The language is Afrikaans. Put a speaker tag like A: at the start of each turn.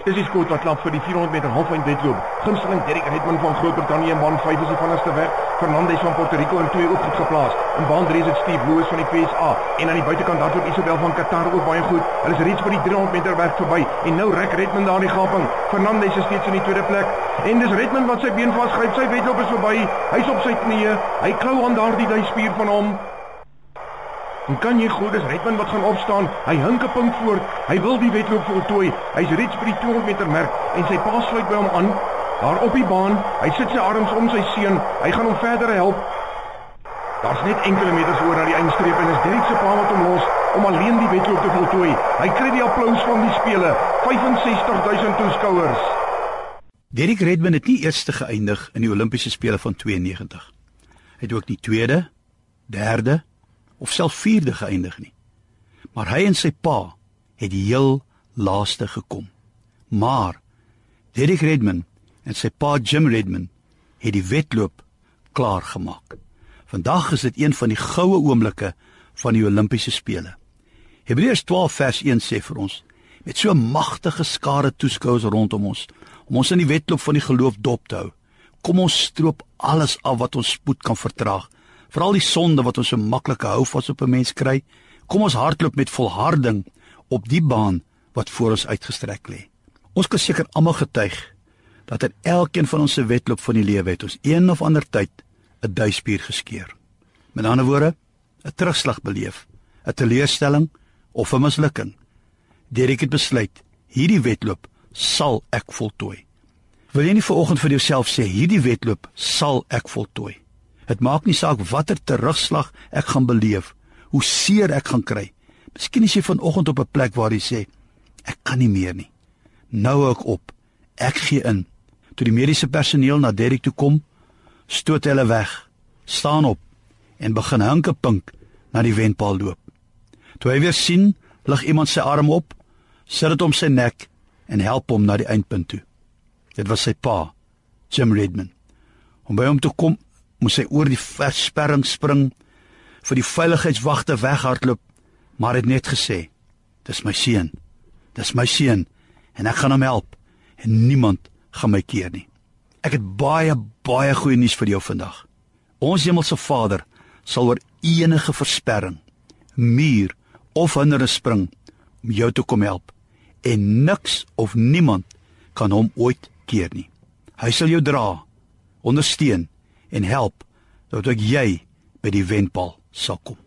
A: Dis die skoot wat klap vir die 400 meter halfeind wedloop. Gunsteling Derek Redman van Groot-Brittanje in baan 5 is die vinnigste weg. Fernandez van Puerto Rico in 2 ook goed geplaas. In baan 3 is dit Steve Lewis van die PSA en aan die buitekant daar word Isabel van Qatar ook baie goed. Hulle is reeds by die 300 meter weg verby en nou rek Redman daar die gaping. Fernandez is steeds in die tweede plek en dis Redman wat sy been vasgryp. Sy wedloop is verby. Hy's op sy knieë. Hy klou aan daardie duispier van hom. En kan jy glo dis Redman wat gaan opstaan? Hy hink 'n punt voor. Hy wil die wedloop voltooi. Hy's reeds by die 200 meter merk en sy pa sluit by hom aan. Daar op die baan, hy sit sy arms om sy seun. Hy gaan hom verder help. Daar's net enkele meters oor na die eindstreep en is Derek se pa wat hom los om alleen die wedloop te voltooi. Hy kry die applous van die spelers, 65000 toeskouers.
B: Derek Redmond het nie eerste geëindig in die Olimpiese spele van 92. Hy het ook nie tweede, derde of self vierde geëindig nie. Maar hy en sy pa het die heel laaste gekom. Maar Derek Redmond en sy pa Jim Redmond het die wedloop klaar gemaak. Vandag is dit een van die goue oomblikke van die Olimpiese spele. Hebreërs 12 vers 1 sê vir ons met so magtige skare toeskouers rondom ons om ons in die wedloop van die geloof dop te hou. Kom ons stroop alles af wat ons spoed kan vertraag veral die sonde wat ons so maklik hou vas op 'n mens kry. Kom ons hardloop met volharding op die baan wat voor ons uitgestrek lê. Ons kan seker almal getuig dat in elkeen van ons se wedloop van die lewe het ons een of ander tyd 'n duispier geskeur. Met ander woorde, 'n terugslag beleef, 'n teleurstelling of 'n mislukking. Derek het besluit, hierdie wedloop sal ek voltooi. Wil jy nie vir oggend vir jouself sê hierdie wedloop sal ek voltooi? Dit maak nie saak watter terugslag ek gaan beleef, hoe seer ek gaan kry. Miskien is jy vanoggend op 'n plek waar jy sê ek kan nie meer nie. Nou ek op. Ek gee in. Toe die mediese personeel na Derek toe kom, stoot hulle weg, staan op en begin hinke pink na die wenpaal loop. Toe hy weer sien, lig iemand sy arm op, sit dit om sy nek en help hom na die eindpunt toe. Dit was sy pa, Jim Redman. Om by hom te kom moes hy oor die versperring spring vir die veiligheidswagte weghardloop maar het net gesê dis my seun dis my seun en ek gaan hom help en niemand gaan my keer nie. Ek het baie baie goeie nuus vir jou vandag. Ons hemelse Vader sal oor enige versperring muur of hindernis spring om jou te kom help en niks of niemand kan hom ooit keer nie. Hy sal jou dra ondersteun en help dat ook jy by die wenpaal sal kom.